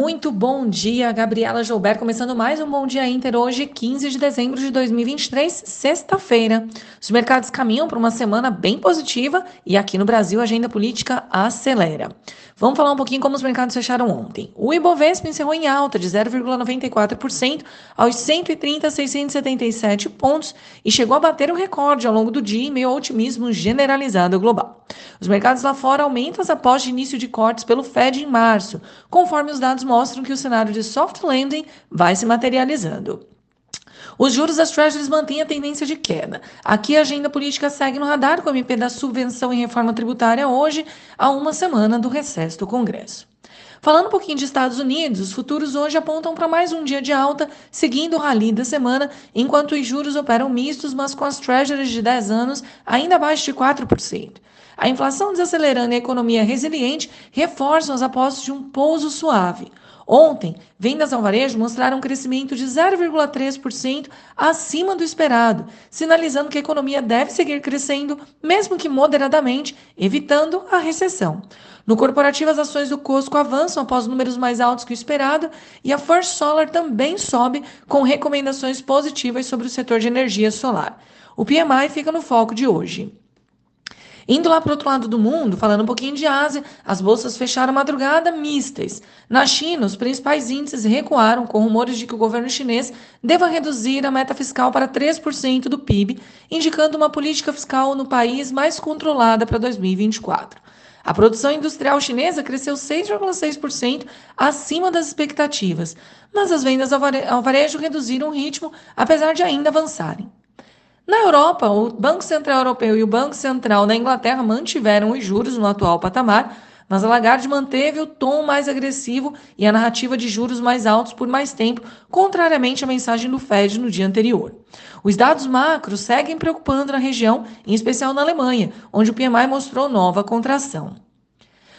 Muito bom dia, Gabriela Joubert, começando mais um Bom Dia Inter hoje, 15 de dezembro de 2023, sexta-feira. Os mercados caminham para uma semana bem positiva e aqui no Brasil a agenda política acelera. Vamos falar um pouquinho como os mercados fecharam ontem. O Ibovespa encerrou em alta de 0,94% aos 130.677 pontos e chegou a bater o recorde ao longo do dia em meio ao otimismo generalizado global. Os mercados lá fora aumentam após o início de cortes pelo Fed em março, conforme os dados mostram que o cenário de soft landing vai se materializando. Os juros das Treasuries mantêm a tendência de queda. Aqui a agenda política segue no radar com o MP da subvenção em reforma tributária hoje, a uma semana do recesso do Congresso. Falando um pouquinho de Estados Unidos, os futuros hoje apontam para mais um dia de alta, seguindo o rally da semana, enquanto os juros operam mistos, mas com as treasuries de 10 anos ainda abaixo de 4%. A inflação desacelerando e a economia resiliente reforçam as apostas de um pouso suave. Ontem, vendas ao varejo mostraram um crescimento de 0,3% acima do esperado, sinalizando que a economia deve seguir crescendo, mesmo que moderadamente, evitando a recessão. No corporativo, as ações do Cosco avançam após números mais altos que o esperado e a First Solar também sobe com recomendações positivas sobre o setor de energia solar. O PMI fica no foco de hoje. Indo lá para o outro lado do mundo, falando um pouquinho de Ásia, as bolsas fecharam madrugada mistas. Na China, os principais índices recuaram com rumores de que o governo chinês deva reduzir a meta fiscal para 3% do PIB, indicando uma política fiscal no país mais controlada para 2024. A produção industrial chinesa cresceu 6,6% acima das expectativas, mas as vendas ao varejo reduziram o ritmo, apesar de ainda avançarem. Na Europa, o Banco Central Europeu e o Banco Central da Inglaterra mantiveram os juros no atual patamar, mas a Lagarde manteve o tom mais agressivo e a narrativa de juros mais altos por mais tempo, contrariamente à mensagem do Fed no dia anterior. Os dados macros seguem preocupando na região, em especial na Alemanha, onde o PMI mostrou nova contração.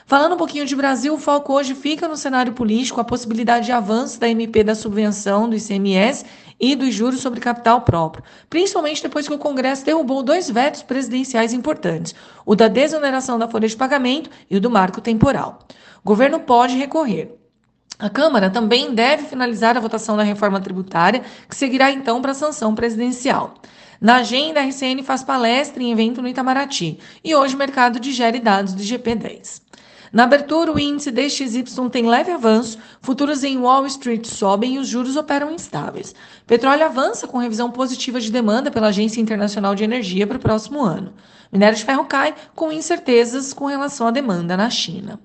Falando um pouquinho de Brasil, o foco hoje fica no cenário político, a possibilidade de avanço da MP da subvenção do ICMS e dos juros sobre capital próprio, principalmente depois que o Congresso derrubou dois vetos presidenciais importantes, o da desoneração da folha de pagamento e o do marco temporal. O governo pode recorrer. A Câmara também deve finalizar a votação da reforma tributária, que seguirá então para a sanção presidencial. Na agenda, a RCN faz palestra em evento no Itamaraty e hoje o mercado digere dados do GP10. Na abertura, o índice DXY tem leve avanço, futuros em Wall Street sobem e os juros operam instáveis. Petróleo avança com revisão positiva de demanda pela Agência Internacional de Energia para o próximo ano. Minério de ferro cai com incertezas com relação à demanda na China.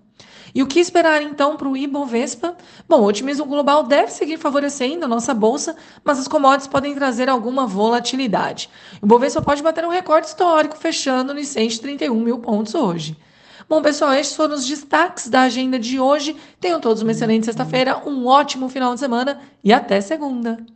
E o que esperar então para o Ibovespa? Bom, o otimismo global deve seguir favorecendo a nossa bolsa, mas as commodities podem trazer alguma volatilidade. O Ibovespa pode bater um recorde histórico, fechando nos 131 mil pontos hoje. Bom, pessoal, estes foram os destaques da agenda de hoje. Tenham todos uma excelente sexta-feira, um ótimo final de semana e até segunda.